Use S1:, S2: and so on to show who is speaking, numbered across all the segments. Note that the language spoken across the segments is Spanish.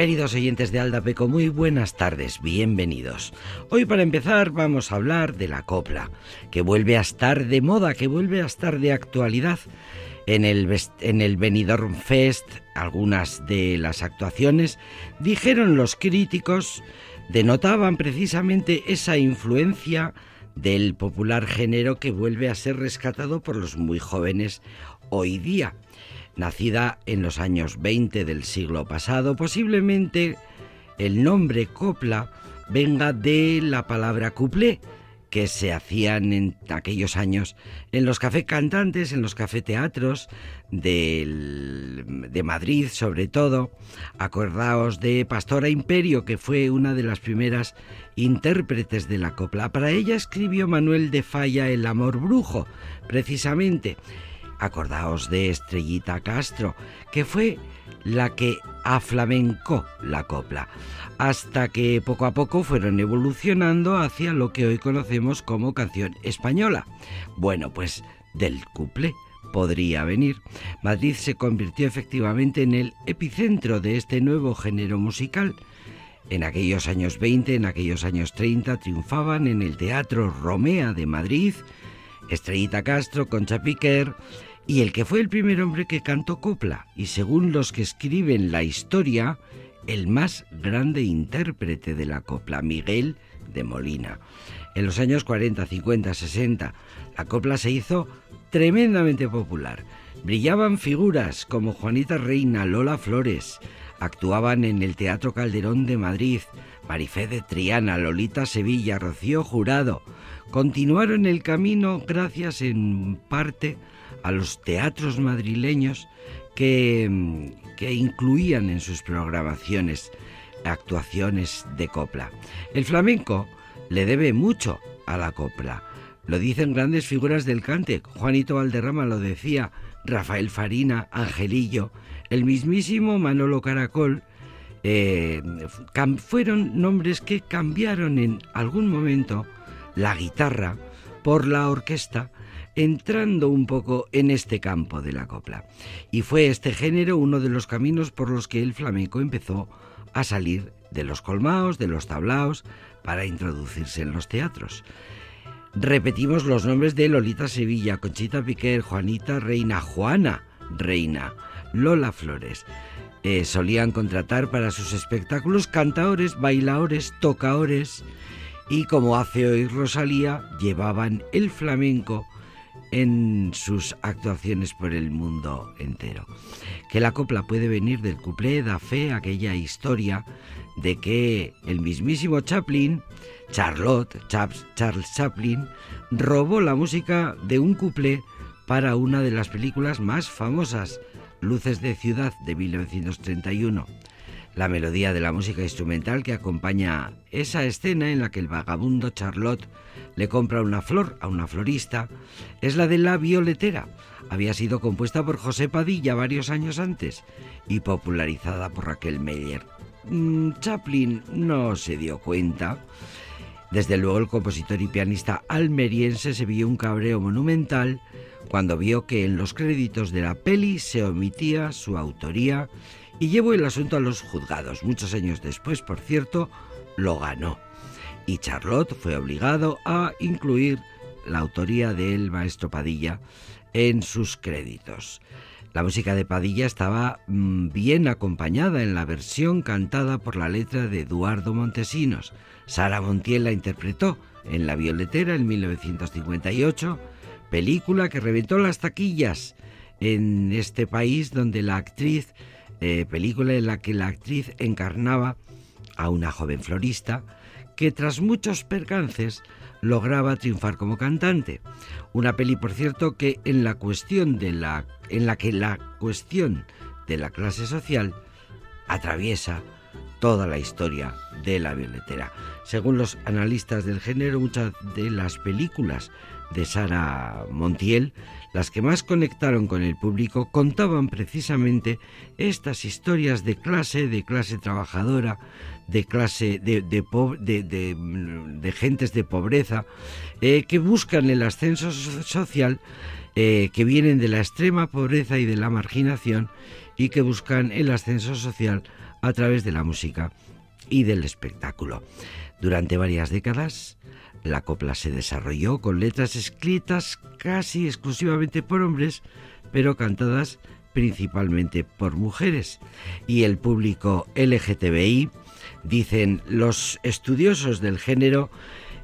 S1: Queridos oyentes de Aldapeco, muy buenas tardes, bienvenidos. Hoy para empezar vamos a hablar de la copla, que vuelve a estar de moda, que vuelve a estar de actualidad. En el, en el Benidorm Fest, algunas de las actuaciones, dijeron los críticos, denotaban precisamente esa influencia del popular género que vuelve a ser rescatado por los muy jóvenes hoy día nacida en los años 20 del siglo pasado. Posiblemente el nombre copla venga de la palabra couplé, que se hacían en aquellos años en los café cantantes, en los cafeteatros de, de Madrid sobre todo. Acordaos de Pastora Imperio, que fue una de las primeras intérpretes de la copla. Para ella escribió Manuel de Falla El amor brujo, precisamente. Acordaos de Estrellita Castro, que fue la que aflamencó la copla, hasta que poco a poco fueron evolucionando hacia lo que hoy conocemos como canción española. Bueno, pues del couple podría venir. Madrid se convirtió efectivamente en el epicentro de este nuevo género musical. En aquellos años 20, en aquellos años 30 triunfaban en el Teatro Romea de Madrid Estrellita Castro, Concha Piquer y el que fue el primer hombre que cantó copla y según los que escriben la historia, el más grande intérprete de la copla, Miguel de Molina. En los años 40, 50, 60, la copla se hizo tremendamente popular. Brillaban figuras como Juanita Reina, Lola Flores, actuaban en el Teatro Calderón de Madrid, Marifé de Triana, Lolita Sevilla, Rocío Jurado. Continuaron el camino gracias en parte a los teatros madrileños que, que incluían en sus programaciones actuaciones de copla. El flamenco le debe mucho a la copla. Lo dicen grandes figuras del cante. Juanito Valderrama lo decía, Rafael Farina, Angelillo, el mismísimo Manolo Caracol. Eh, fueron nombres que cambiaron en algún momento la guitarra por la orquesta entrando un poco en este campo de la copla. Y fue este género uno de los caminos por los que el flamenco empezó a salir de los colmaos, de los tablaos, para introducirse en los teatros. Repetimos los nombres de Lolita Sevilla, Conchita Piquer, Juanita Reina, Juana Reina, Lola Flores. Eh, solían contratar para sus espectáculos cantaores, bailaores, tocaores y como hace hoy Rosalía, llevaban el flamenco en sus actuaciones por el mundo entero. Que la copla puede venir del cuplé da fe aquella historia de que el mismísimo Chaplin, Charlotte, Charles Chaplin, robó la música de un cuplé para una de las películas más famosas, Luces de Ciudad de 1931 la melodía de la música instrumental que acompaña esa escena en la que el vagabundo Charlotte le compra una flor a una florista es la de La Violetera. Había sido compuesta por José Padilla varios años antes y popularizada por Raquel Meyer. Mm, Chaplin no se dio cuenta. Desde luego el compositor y pianista almeriense se vio un cabreo monumental cuando vio que en los créditos de la peli se omitía su autoría y llevó el asunto a los juzgados. Muchos años después, por cierto, lo ganó. Y Charlotte fue obligado a incluir la autoría del maestro Padilla en sus créditos. La música de Padilla estaba mm, bien acompañada en la versión cantada por la letra de Eduardo Montesinos. Sara Montiel la interpretó en La Violetera en 1958, película que reventó las taquillas en este país donde la actriz eh, película en la que la actriz encarnaba a una joven florista que tras muchos percances lograba triunfar como cantante. Una peli, por cierto, que en la cuestión de la en la que la cuestión de la clase social atraviesa toda la historia de la violetera. Según los analistas del género, muchas de las películas de Sara Montiel las que más conectaron con el público contaban precisamente estas historias de clase, de clase trabajadora, de clase de, de, gentes de pobreza, eh, que buscan el ascenso social, eh, que vienen de la extrema pobreza y de la marginación y que buscan el ascenso social a través de la música y del espectáculo. Durante varias décadas, la copla se desarrolló con letras escritas casi exclusivamente por hombres, pero cantadas principalmente por mujeres. Y el público LGTBI, dicen los estudiosos del género,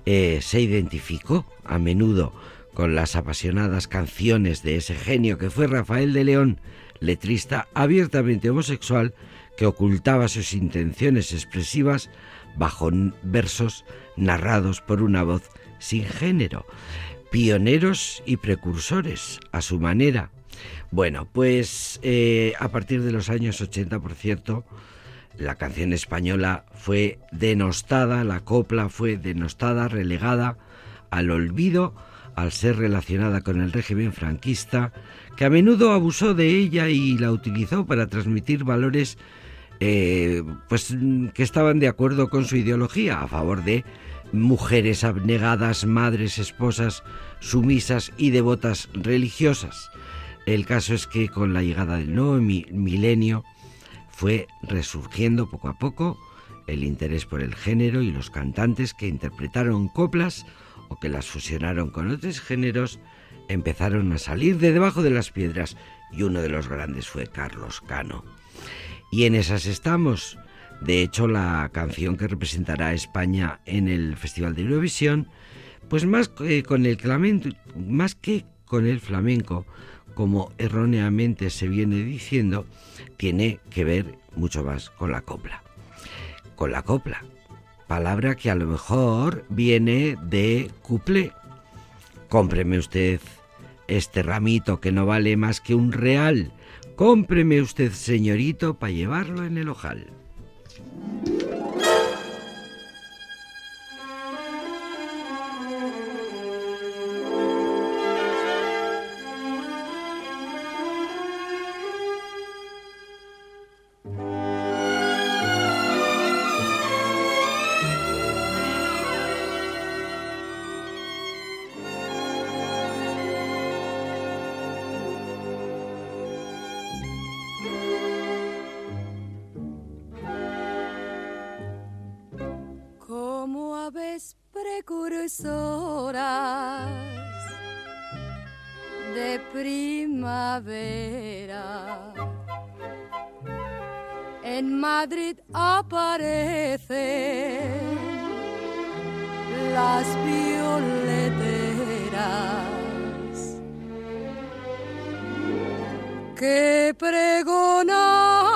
S1: eh, se identificó a menudo con las apasionadas canciones de ese genio que fue Rafael de León, letrista abiertamente homosexual que ocultaba sus intenciones expresivas bajo versos narrados por una voz sin género, pioneros y precursores a su manera. Bueno, pues eh, a partir de los años 80, por cierto, la canción española fue denostada, la copla fue denostada, relegada al olvido al ser relacionada con el régimen franquista, que a menudo abusó de ella y la utilizó para transmitir valores eh, pues que estaban de acuerdo con su ideología a favor de mujeres abnegadas, madres, esposas, sumisas y devotas religiosas. El caso es que con la llegada del nuevo milenio fue resurgiendo poco a poco el interés por el género y los cantantes que interpretaron coplas o que las fusionaron con otros géneros empezaron a salir de debajo de las piedras y uno de los grandes fue Carlos Cano. Y en esas estamos. De hecho, la canción que representará a España en el Festival de Eurovisión, pues más, que con el más que con el flamenco, como erróneamente se viene diciendo, tiene que ver mucho más con la copla. Con la copla, palabra que a lo mejor viene de cuplé. Cómpreme usted este ramito que no vale más que un real Cómpreme usted, señorito, para llevarlo en el ojal.
S2: suaves precursoras de primavera. En Madrid aparecen las violeteras que pregonan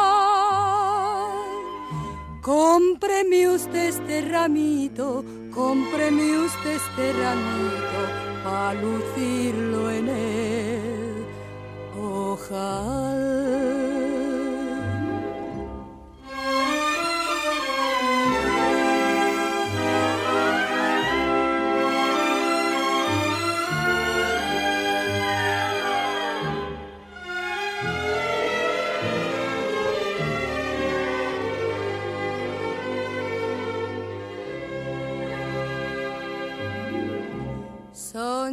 S2: Cómpreme usted este ramito, cómpreme usted este ramito, para lucirlo en el ojal.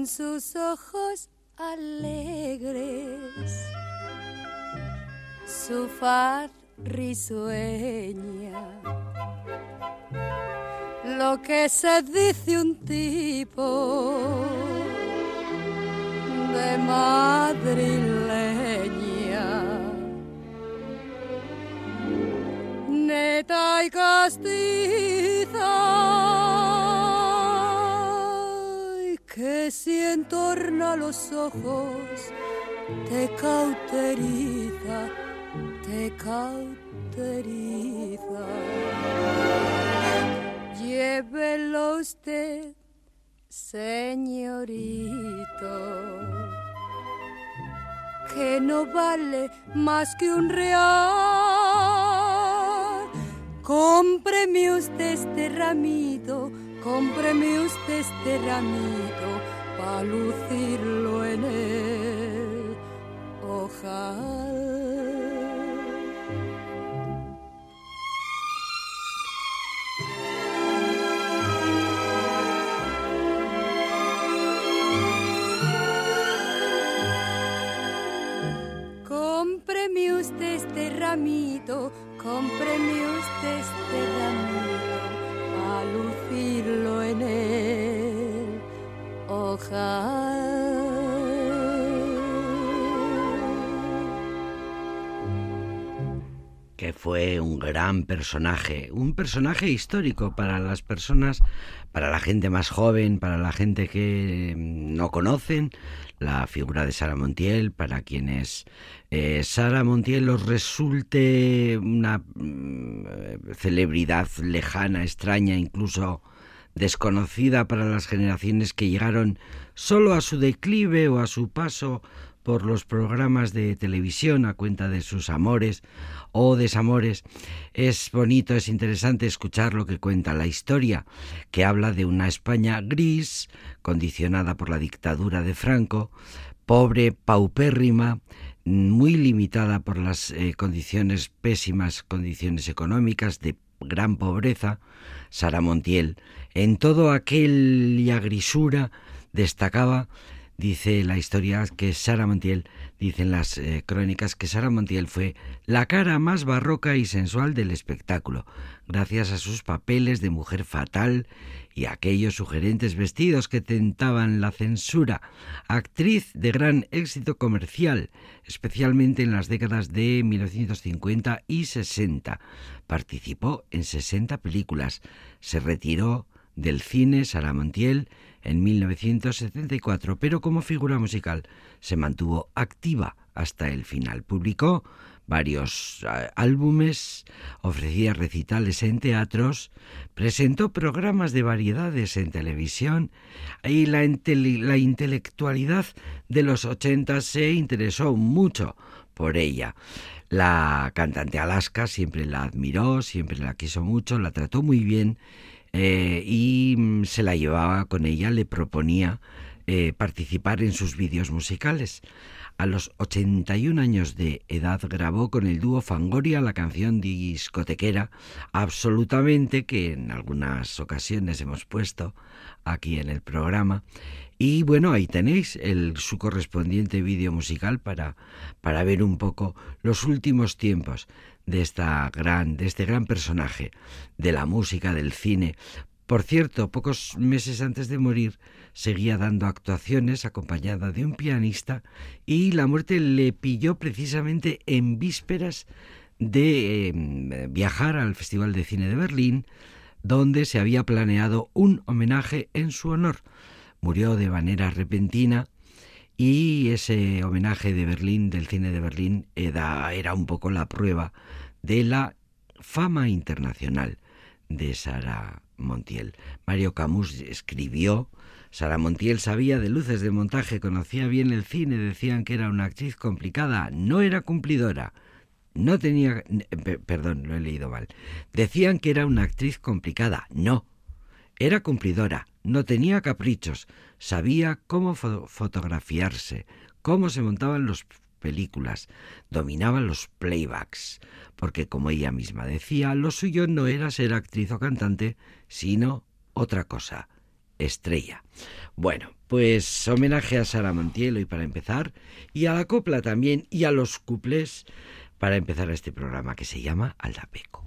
S2: Sus ojos alegres, su faz risueña. Lo que se dice un tipo de madrileña, entorna los ojos te cauteriza, te cauteriza. Llévelo usted, señorito, que no vale más que un real. Cómpreme usted este ramito
S3: cómpreme usted este ramito para lucirlo en el ojal. ramito, cómpreme usted este ramito a lucirlo en ojal.
S1: Que fue un gran personaje, un personaje histórico para las personas, para la gente más joven, para la gente que no conocen la figura de Sara Montiel, para quienes eh, Sara Montiel os resulte una mm, celebridad lejana, extraña, incluso desconocida para las generaciones que llegaron solo a su declive o a su paso por los programas de televisión a cuenta de sus amores o desamores. Es bonito, es interesante escuchar lo que cuenta la historia, que habla de una España gris, condicionada por la dictadura de Franco, pobre, paupérrima, muy limitada por las eh, condiciones pésimas, condiciones económicas de gran pobreza, Sara Montiel, en todo aquella grisura destacaba Dice la historia que Sara Montiel, dicen las eh, crónicas, que Sara Montiel fue la cara más barroca y sensual del espectáculo, gracias a sus papeles de mujer fatal y aquellos sugerentes vestidos que tentaban la censura. Actriz de gran éxito comercial, especialmente en las décadas de 1950 y 60. Participó en 60 películas. Se retiró del cine Sara Montiel en 1974, pero como figura musical se mantuvo activa hasta el final. Publicó varios álbumes, ofrecía recitales en teatros, presentó programas de variedades en televisión y la, la intelectualidad de los 80 se interesó mucho por ella. La cantante Alaska siempre la admiró, siempre la quiso mucho, la trató muy bien eh, y mm, se la llevaba con ella, le proponía eh, participar en sus vídeos musicales. A los 81 años de edad grabó con el dúo Fangoria la canción discotequera absolutamente que en algunas ocasiones hemos puesto aquí en el programa y bueno, ahí tenéis el, su correspondiente vídeo musical para, para ver un poco los últimos tiempos de, esta gran, de este gran personaje de la música, del cine. Por cierto, pocos meses antes de morir seguía dando actuaciones acompañada de un pianista y la muerte le pilló precisamente en vísperas de em, viajar al Festival de Cine de Berlín, donde se había planeado un homenaje en su honor. Murió de manera repentina y ese homenaje de Berlín, del cine de Berlín, era, era un poco la prueba de la fama internacional de Sara Montiel. Mario Camus escribió Sara Montiel sabía de luces de montaje, conocía bien el cine, decían que era una actriz complicada, no era cumplidora. No tenía... Perdón, lo he leído mal. Decían que era una actriz complicada. No. Era cumplidora, no tenía caprichos, sabía cómo fotografiarse, cómo se montaban las películas, dominaba los playbacks, porque como ella misma decía, lo suyo no era ser actriz o cantante, sino otra cosa, estrella. Bueno, pues homenaje a Sara Montiel y para empezar, y a la copla también, y a los cuplés para empezar este programa que se llama Aldapeco.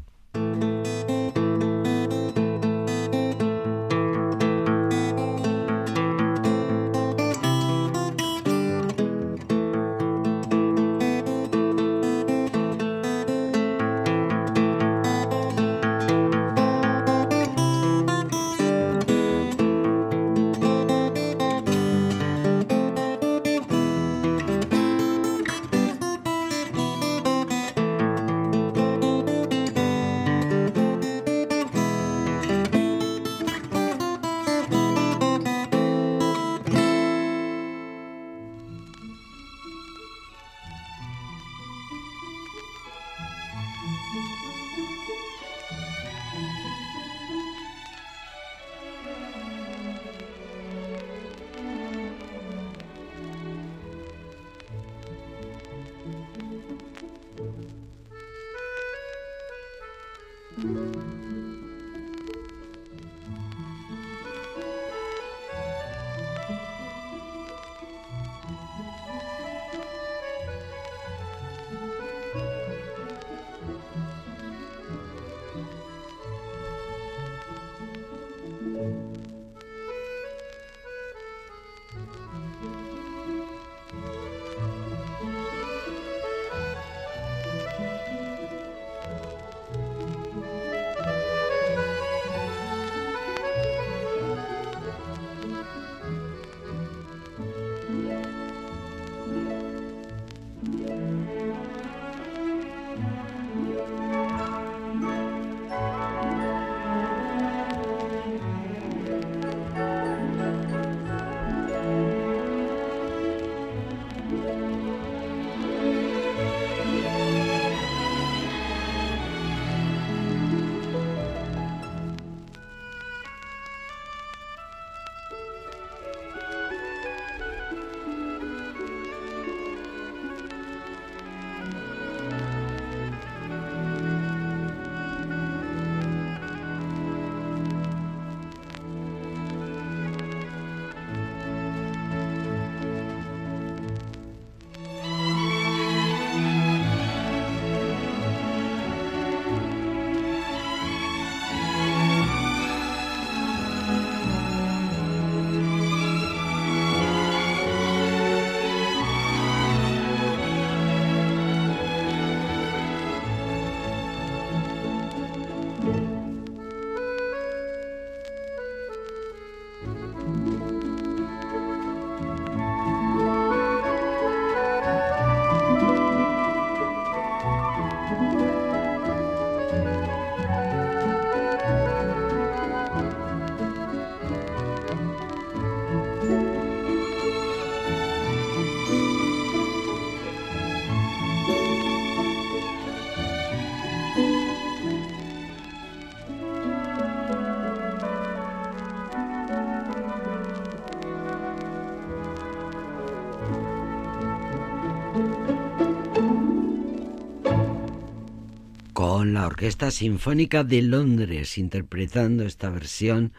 S1: Orquesta Sinfónica de Londres interpretando esta versión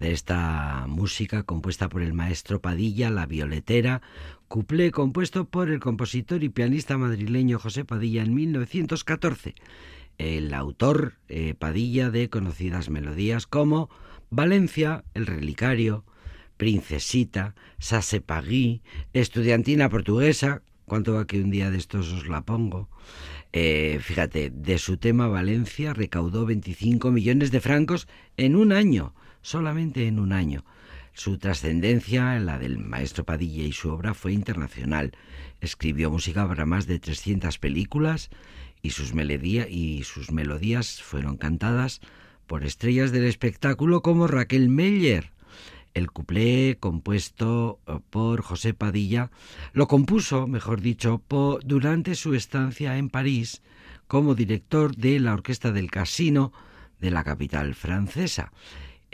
S1: de esta música compuesta por el maestro Padilla, La Violetera, cuplé compuesto por el compositor y pianista madrileño José Padilla en 1914. El autor eh, Padilla de conocidas melodías como Valencia, El Relicario, Princesita, Sasepagui, Estudiantina Portuguesa, ¿cuánto va que un día de estos os la pongo? Eh, fíjate, de su tema Valencia recaudó 25 millones de francos en un año, solamente en un año. Su trascendencia, la del maestro Padilla y su obra, fue internacional. Escribió música para más de 300 películas y sus, y sus melodías fueron cantadas por estrellas del espectáculo como Raquel Meyer, el cuplé compuesto eh, por José Padilla lo compuso, mejor dicho, durante su estancia en París como director de la Orquesta del Casino de la capital francesa.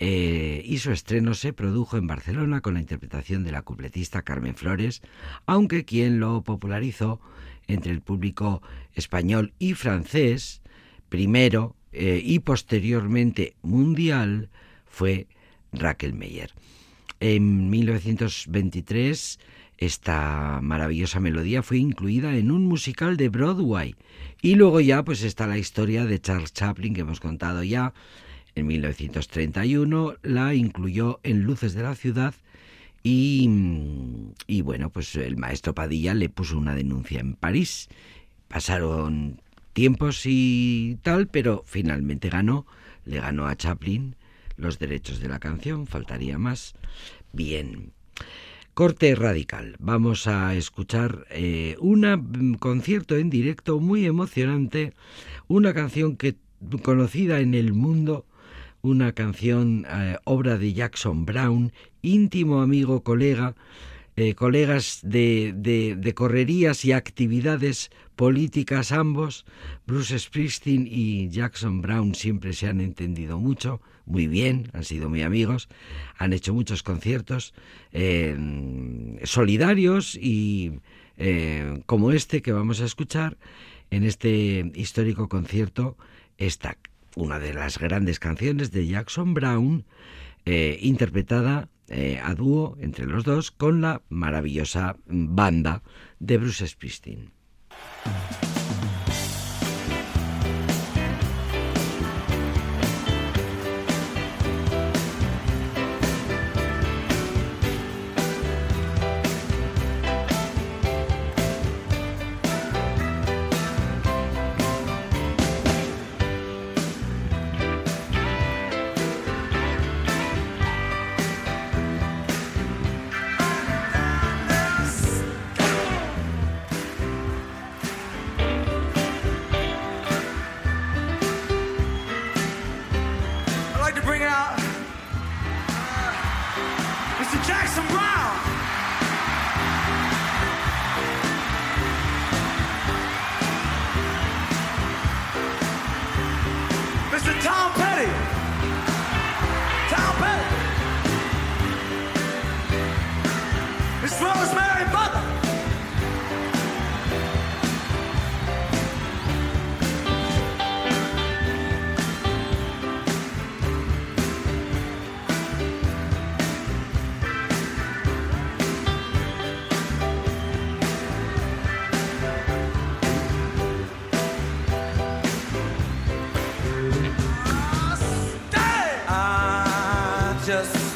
S1: Eh, y su estreno se produjo en Barcelona con la interpretación de la cupletista Carmen Flores, aunque quien lo popularizó entre el público español y francés, primero eh, y posteriormente mundial, fue Raquel Meyer. En 1923 esta maravillosa melodía fue incluida en un musical de Broadway y luego ya pues está la historia de Charles Chaplin que hemos contado ya. En 1931 la incluyó en Luces de la Ciudad y, y bueno, pues el maestro Padilla le puso una denuncia en París. Pasaron tiempos y tal, pero finalmente ganó, le ganó a Chaplin los derechos de la canción, faltaría más. Bien. Corte radical. Vamos a escuchar eh, un concierto en directo muy emocionante, una canción que conocida en el mundo, una canción eh, obra de Jackson Brown, íntimo amigo, colega, eh, colegas de, de, correrías y actividades políticas ambos, Bruce Springsteen y Jackson Brown siempre se han entendido mucho, muy bien, han sido muy amigos, han hecho muchos conciertos eh, solidarios y eh, como este que vamos a escuchar en este histórico concierto está una de las grandes canciones de Jackson Brown interpretada eh, a dúo entre los dos con la maravillosa banda de Bruce Springsteen.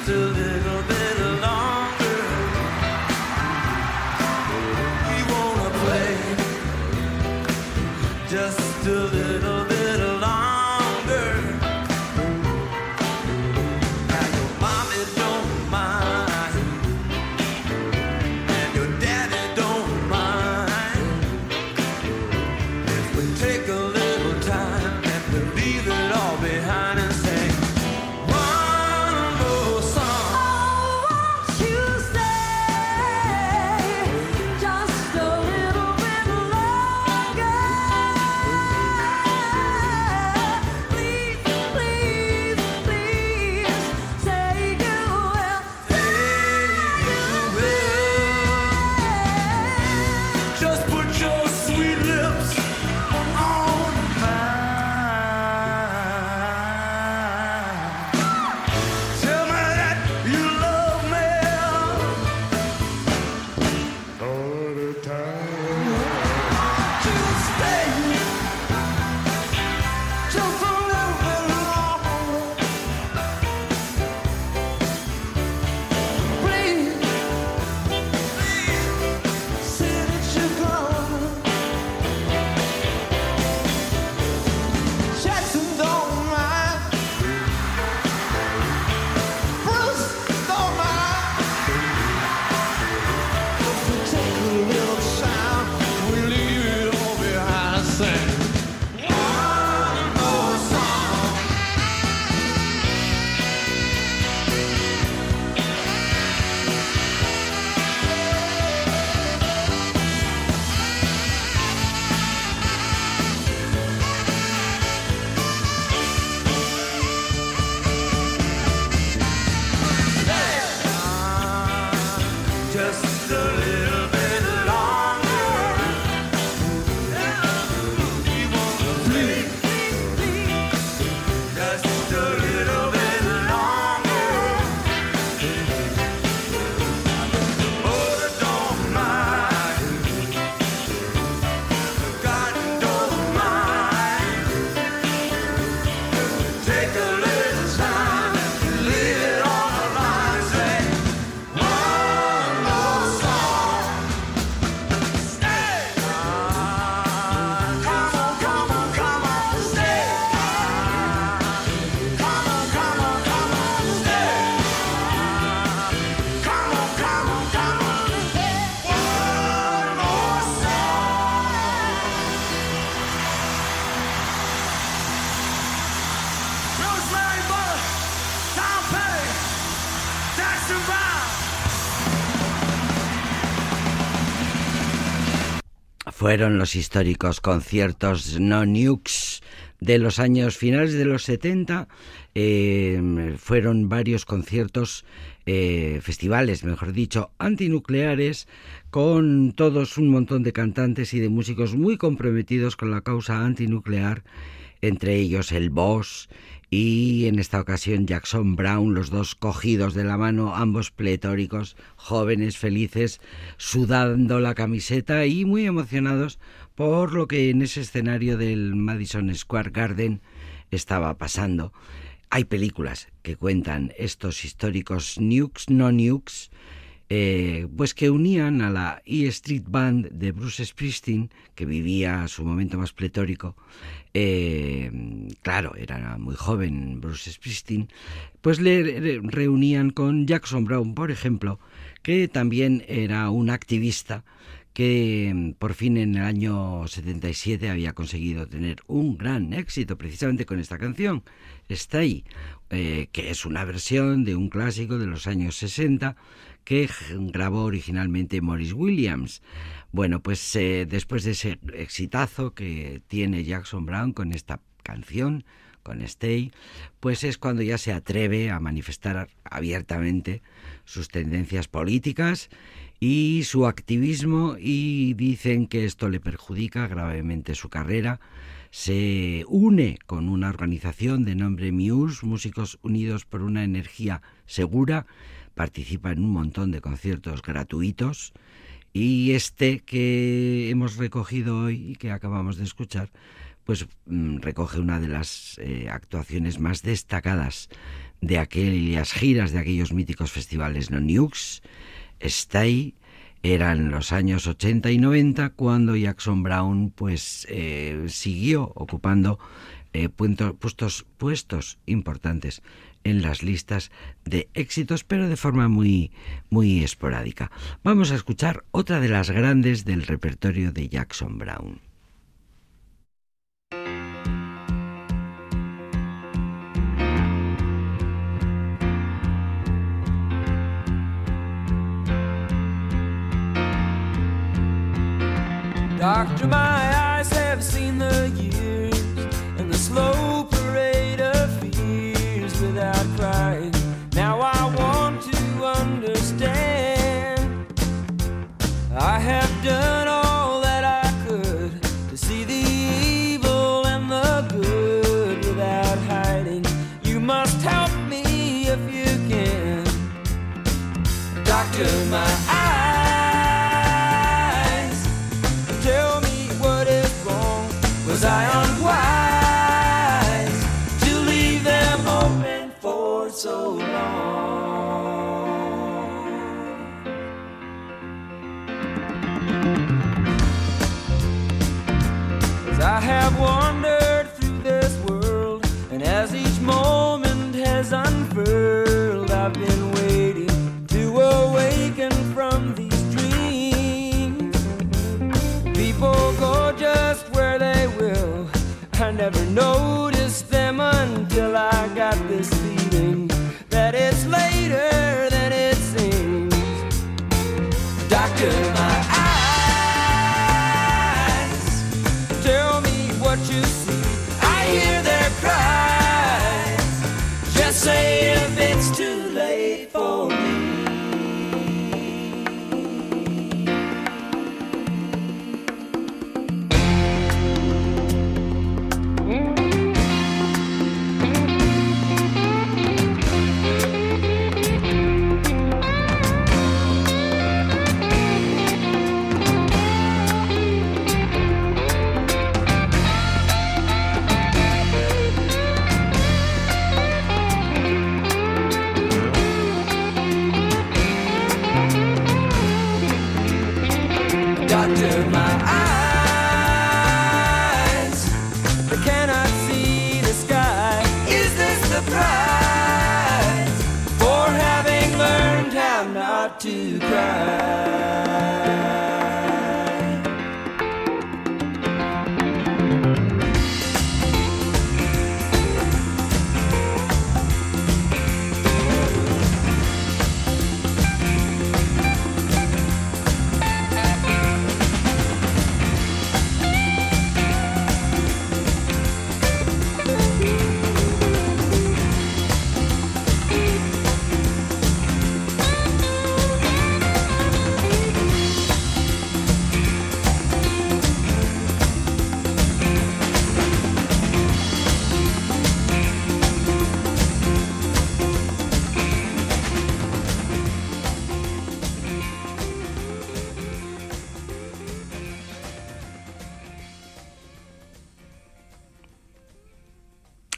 S1: just a little thing. Fueron los históricos conciertos No Nukes de los años finales de los 70. Eh, fueron varios conciertos, eh, festivales, mejor dicho, antinucleares, con todos un montón de cantantes y de músicos muy comprometidos con la causa antinuclear, entre ellos el Boss y en esta ocasión Jackson Brown, los dos cogidos de la mano, ambos pletóricos, jóvenes, felices, sudando la camiseta y muy emocionados por lo que en ese escenario del Madison Square Garden estaba pasando. Hay películas que cuentan estos históricos nukes, no nukes, eh, pues que unían a la E Street Band de Bruce Springsteen, que vivía su momento más pletórico, eh, claro, era muy joven Bruce Springsteen, pues le reunían con Jackson Brown, por ejemplo, que también era un activista que por fin en el año 77 había conseguido tener un gran éxito precisamente con esta canción, Stay, eh, que es una versión de un clásico de los años 60 que grabó originalmente Morris Williams. Bueno, pues eh, después de ese exitazo que tiene Jackson Brown con esta canción, con Stay, pues es cuando ya se atreve a manifestar abiertamente sus tendencias políticas y su activismo y dicen que esto le perjudica gravemente su carrera. Se une con una organización de nombre Muse, Músicos Unidos por una Energía Segura, participa en un montón de conciertos gratuitos y este que hemos recogido hoy y que acabamos de escuchar, pues mm, recoge una de las eh, actuaciones más destacadas de aquellas giras, de aquellos míticos festivales no Nukes, Stay, eran los años 80 y 90 cuando Jackson Brown pues eh, siguió ocupando eh, puestos, puestos importantes en las listas de éxitos, pero de forma muy, muy esporádica. Vamos a escuchar otra de las grandes del repertorio de Jackson Brown. Dr. Mind. Noticed them until I got this feeling that it's later than it seems. Doctor, my eyes tell me what you see.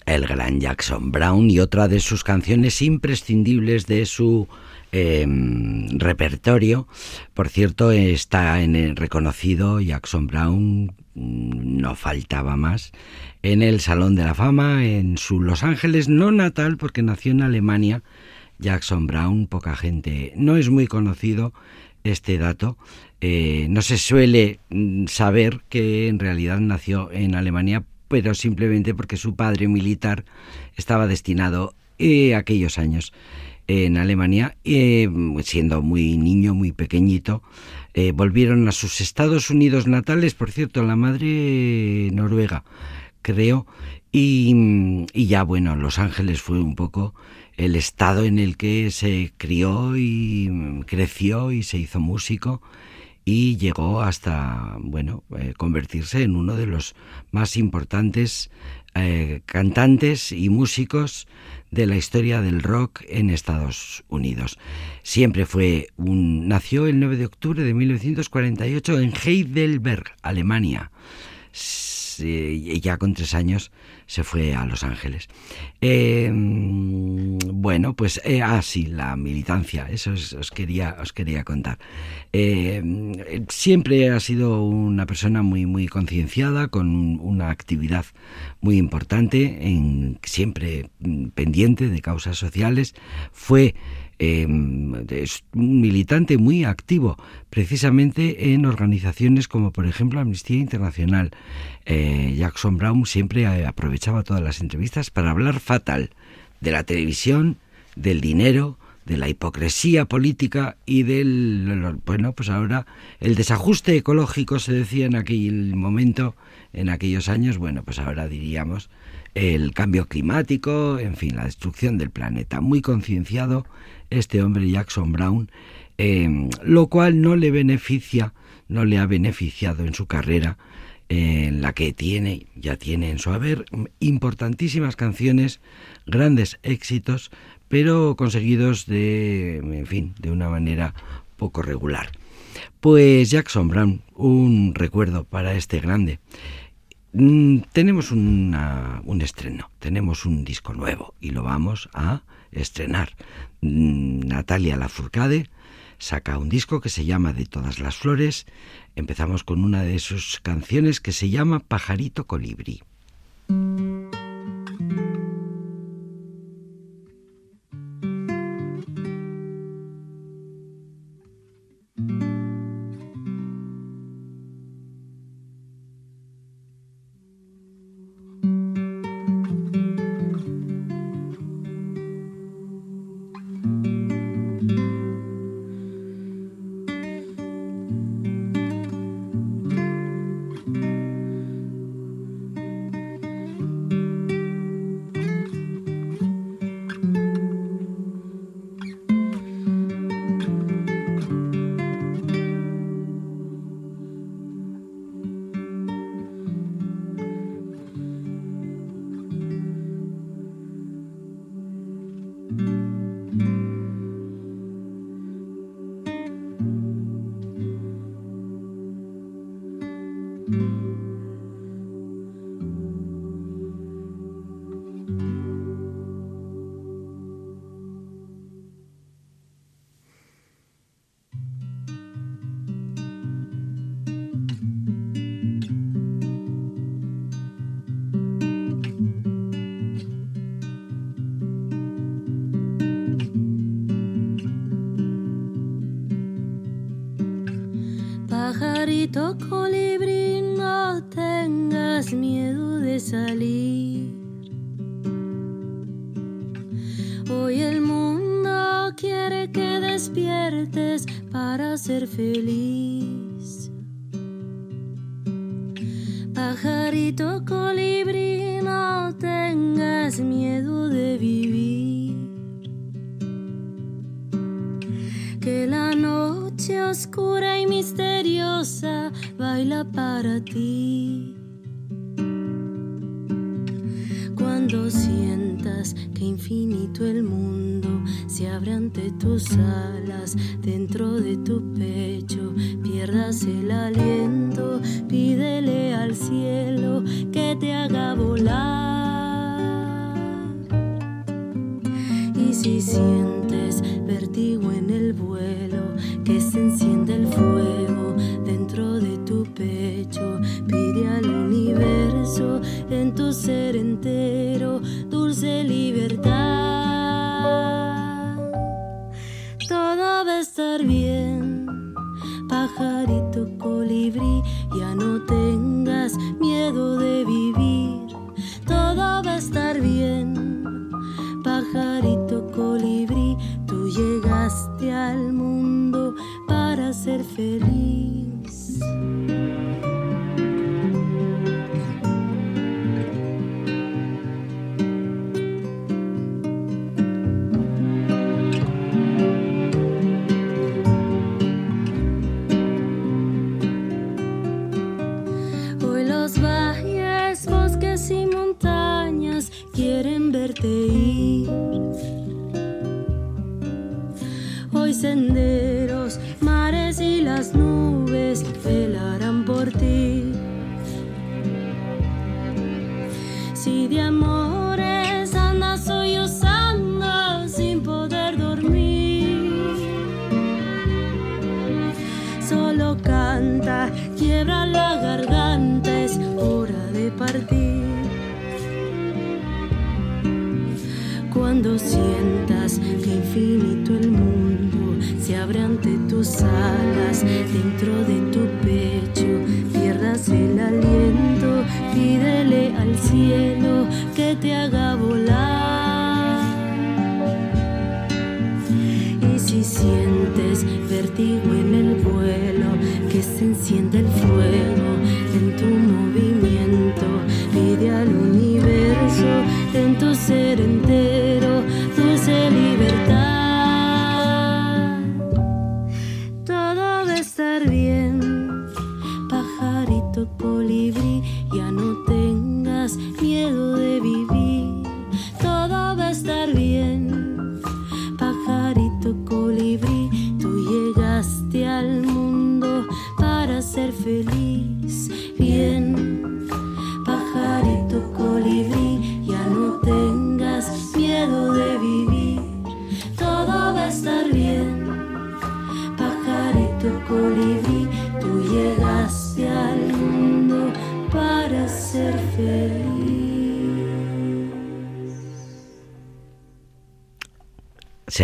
S1: El gran Jackson Brown y otra de sus canciones imprescindibles de su em, repertorio. Por cierto, está en el reconocido Jackson Brown, mm, no faltaba más, en el Salón de la Fama, en su Los Ángeles no natal, porque nació en Alemania. Jackson Brown, poca gente, no es muy conocido este dato. Eh, no se suele mm, saber que en realidad nació en Alemania pero simplemente porque su padre militar estaba destinado eh, aquellos años en Alemania, eh, siendo muy niño, muy pequeñito, eh, volvieron a sus Estados Unidos natales, por cierto, la madre noruega, creo, y, y, ya bueno, Los Ángeles fue un poco el estado en el que se crió y creció y se hizo músico y llegó hasta, bueno, eh, convertirse en uno de los más importantes eh, cantantes y músicos de la historia del rock en Estados Unidos. Siempre fue un... nació el 9 de octubre de 1948 en Heidelberg, Alemania. Ya con tres años se fue a Los Ángeles. Eh, bueno, pues eh, ah, sí, la militancia, eso os, quería, os quería contar. Eh, siempre ha sido una persona muy, muy concienciada, con una actividad muy importante, siempre mm, pendiente de causas sociales. Fue es un militante muy activo, precisamente en organizaciones como por ejemplo Amnistía Internacional. Eh, Jackson Brown siempre aprovechaba todas las entrevistas para hablar fatal de la televisión, del dinero, de la hipocresía política y del bueno pues ahora el desajuste ecológico se decía en aquel momento en aquellos años bueno pues ahora diríamos el cambio climático en fin la destrucción del planeta muy concienciado este hombre Jackson Brown, eh, lo cual no le beneficia, no le ha beneficiado en su carrera, en la que tiene, ya tiene en su haber, importantísimas canciones, grandes éxitos, pero conseguidos de, en fin, de una manera poco regular. Pues Jackson Brown, un recuerdo para este grande. Mm, tenemos un estreno, tenemos un disco nuevo y lo vamos a estrenar. Mm, Natalia Lafourcade saca un disco que se llama De todas las flores. Empezamos con una de sus canciones que se llama Pajarito Colibrí.
S3: Dulce libertad. Todo va a estar bien, pajarito colibrí, dentro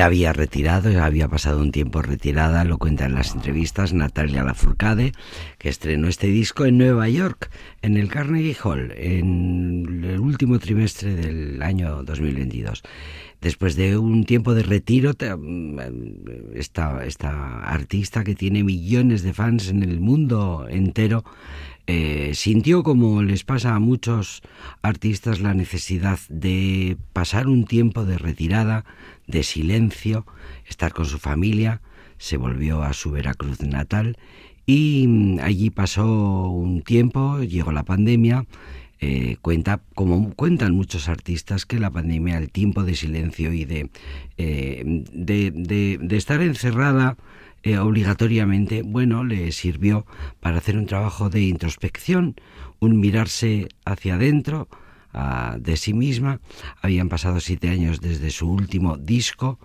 S1: había retirado, había pasado un tiempo retirada, lo cuenta en las entrevistas Natalia Lafourcade, que estrenó este disco en Nueva York, en el Carnegie Hall, en el último trimestre del año 2022. Después de un tiempo de retiro, esta, esta artista que tiene millones de fans en el mundo entero, eh, sintió, como les pasa a muchos artistas, la necesidad de pasar un tiempo de retirada, de silencio, estar con su familia, se volvió a su Veracruz natal y allí pasó un tiempo, llegó la pandemia, eh, cuenta, como cuentan muchos artistas, que la pandemia, el tiempo de silencio y de, eh, de estar encerrada, eh, obligatoriamente, bueno, le sirvió para hacer un trabajo de introspección, un mirarse hacia adentro de sí misma. Habían pasado siete años desde su último disco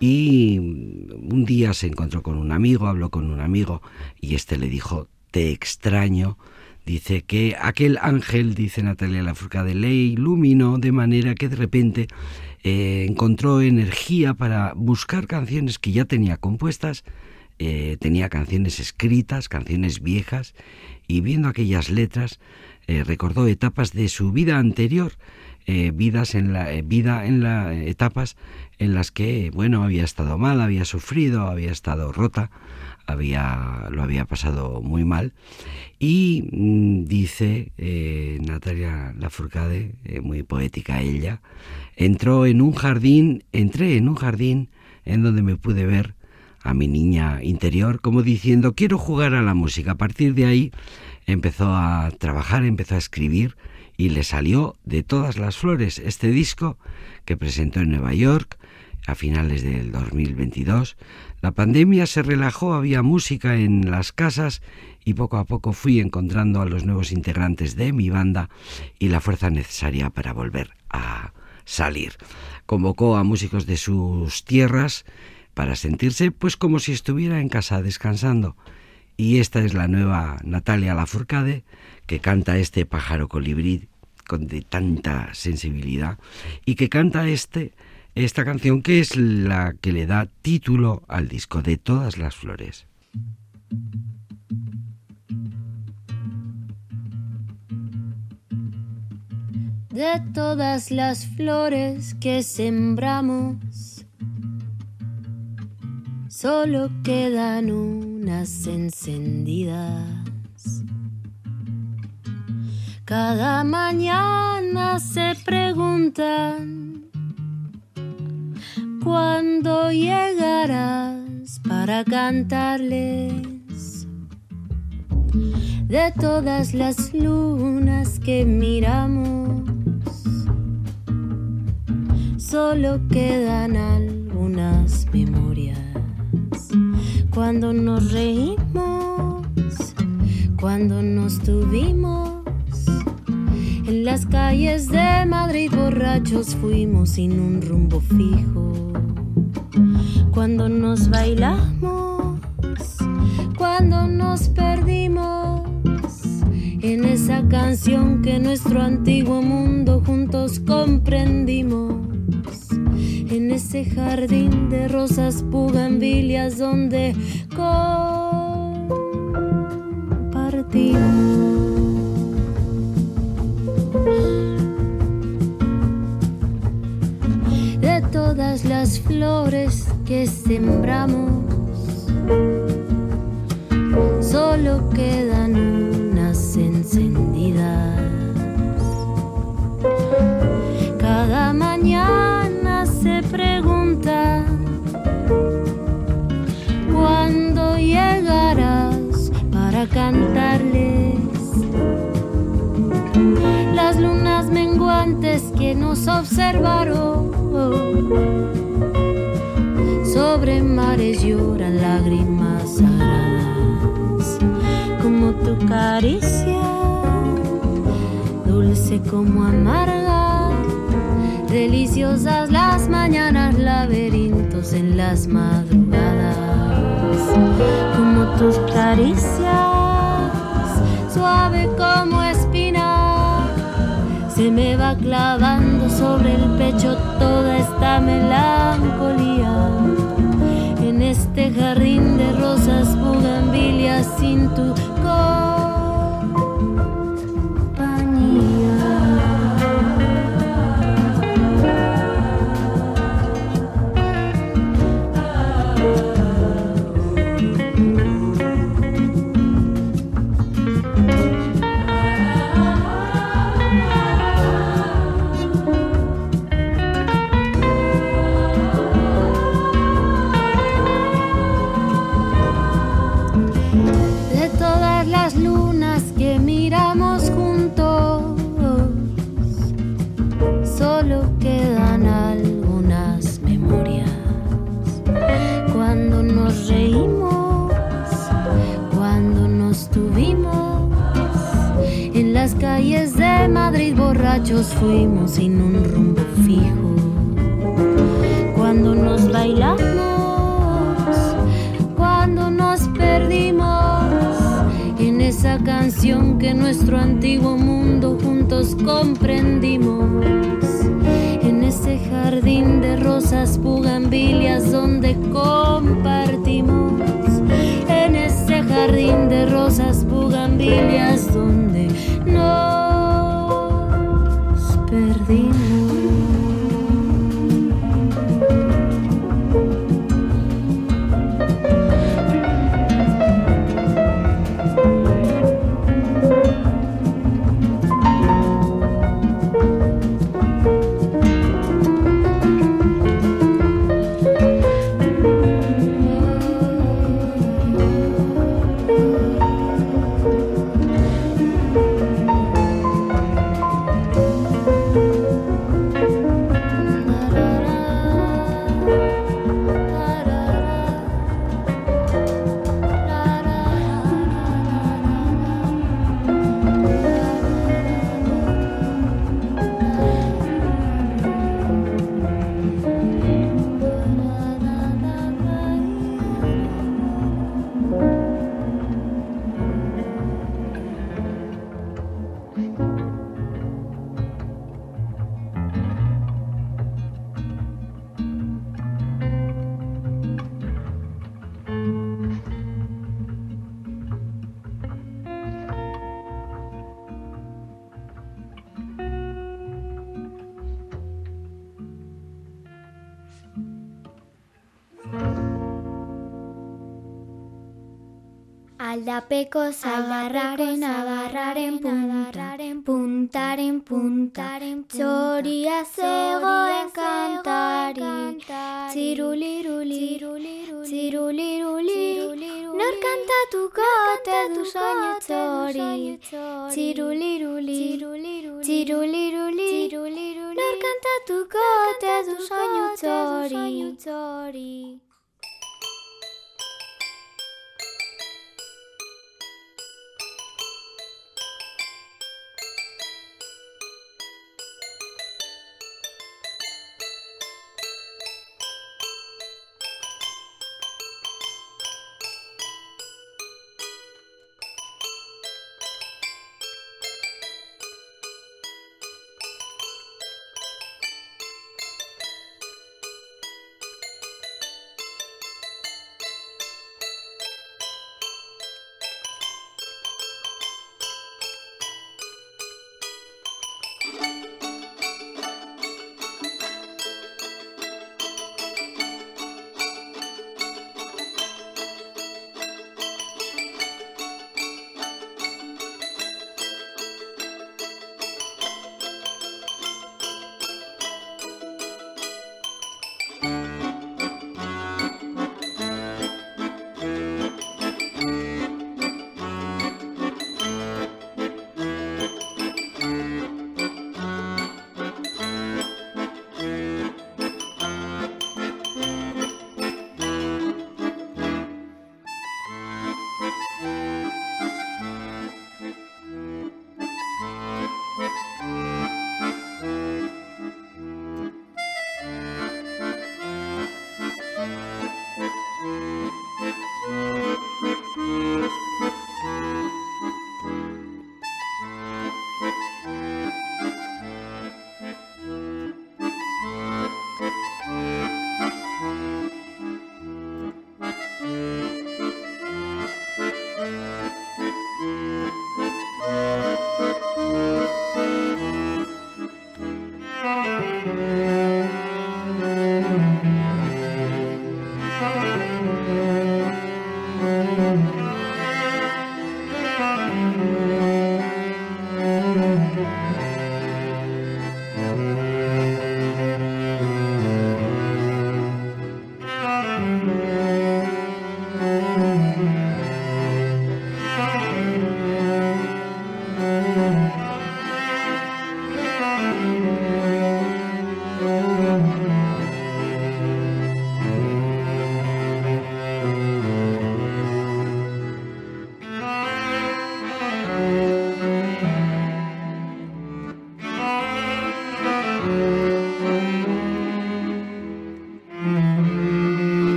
S1: y un día se encontró con un amigo, habló con un amigo y este le dijo, te extraño. Dice que aquel ángel, dice Natalia Lafourcade, le iluminó de manera que de repente eh, encontró energía para buscar canciones que ya tenía compuestas, eh, tenía canciones escritas, canciones viejas, y viendo aquellas letras eh, recordó etapas de su vida anterior, eh, vidas en la vida en las etapas en las que bueno había estado mal, había sufrido, había estado rota, había lo había pasado muy mal. Y mm, dice Natalia Lafourcade, muy poética ella, entró en un jardín, entré en un jardín en donde me pude ver a mi niña interior, como diciendo, quiero jugar a la música. A partir de ahí empezó a trabajar, empezó a escribir y le salió de todas las flores este disco que presentó en Nueva York a finales del 2022. La pandemia se relajó, había música en las casas y poco a poco fui encontrando a los nuevos integrantes de mi banda y la fuerza necesaria para volver a salir. Convocó a músicos de sus tierras para sentirse pues como si estuviera en casa descansando. Y esta es la nueva Natalia Lafourcade que canta este pájaro colibrí con de tanta sensibilidad y que canta este esta canción que es la que le da título al disco de todas las flores.
S3: De todas las flores que sembramos, solo quedan unas encendidas. Cada mañana se preguntan cuándo llegarás para cantarles de todas las lunas que miramos. Solo quedan algunas memorias cuando nos reímos, cuando nos tuvimos en las calles de Madrid borrachos fuimos sin un rumbo fijo. Cuando nos bailamos, cuando nos perdimos en esa canción que nuestro antiguo mundo juntos comprendimos. Ese jardín de rosas pugambilias donde compartimos. de todas las flores que sembramos, solo quedan unas encendidas. Cada mañana se pregunta cuándo llegarás para cantarles las lunas menguantes que nos observaron. Sobre mares lloran lágrimas sagradas, como tu caricia, dulce como amarga. Deliciosas las mañanas, laberintos en las madrugadas, como tus caricias, suave como se me va clavando sobre el pecho toda esta melancolía. En este jardín de rosas bugambilias sin tu fuimos sin un rumbo fijo. Cuando nos bailamos, cuando nos perdimos en esa canción que nuestro antiguo mundo juntos comprendimos. En ese jardín de rosas pugambilias donde
S4: Aldapeko zalarraren adarraren puntaren puntaren puntaren txoria zegoen kantari. Tziruliruli, tziruliruli, nor kantatuko te du soinu txori Tziruliruli, tziruliruli, nor kantatuko te du soinu txori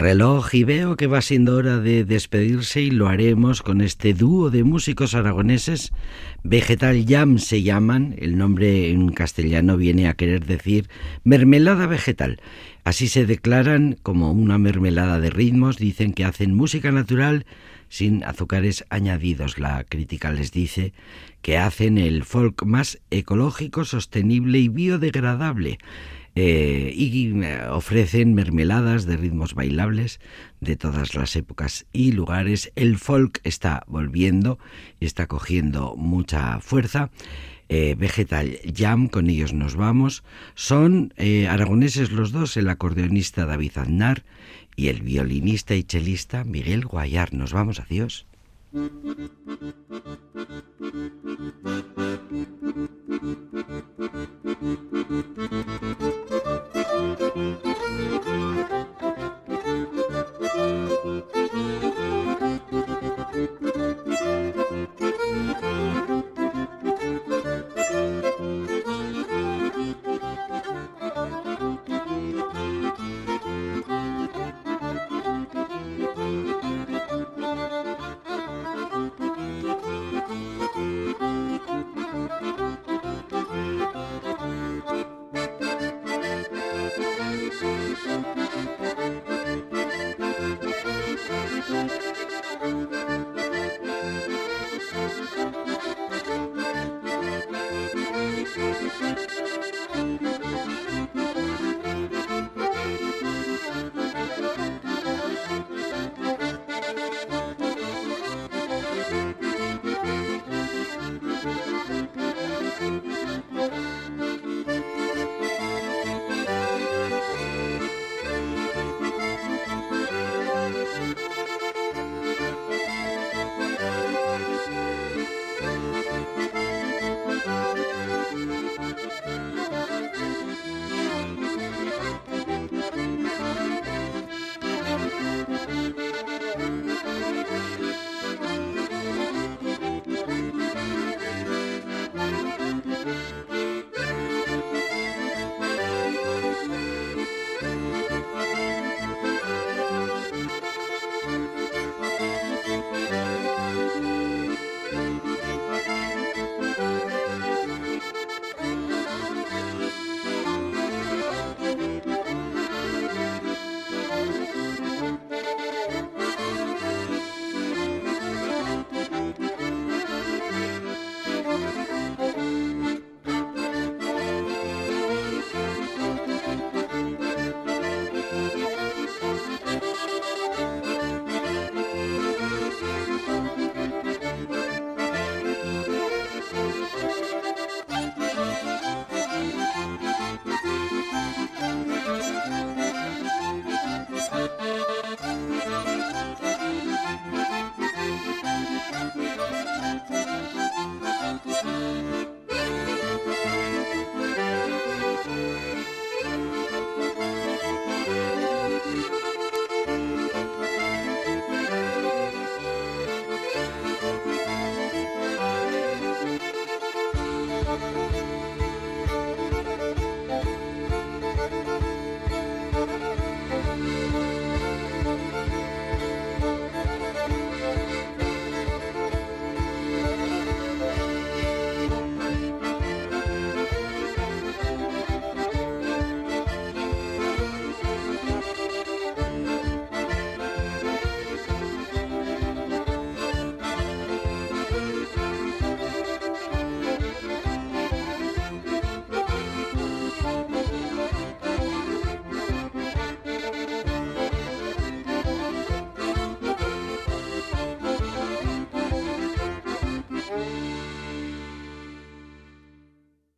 S1: reloj y veo que va siendo hora de despedirse y lo haremos con este dúo de músicos aragoneses. Vegetal Jam se llaman, el nombre en castellano viene a querer decir mermelada vegetal. Así se declaran como una mermelada de ritmos, dicen que hacen música natural sin azúcares añadidos. La crítica les dice que hacen el folk más ecológico, sostenible y biodegradable eh, y ofrecen mermeladas de ritmos bailables de todas las épocas y lugares. El folk está volviendo y está cogiendo mucha fuerza. Eh, Vegetal Jam, con ellos nos vamos. Son eh, aragoneses los dos, el acordeonista David Aznar y el violinista y chelista Miguel Guayar. Nos vamos, adiós.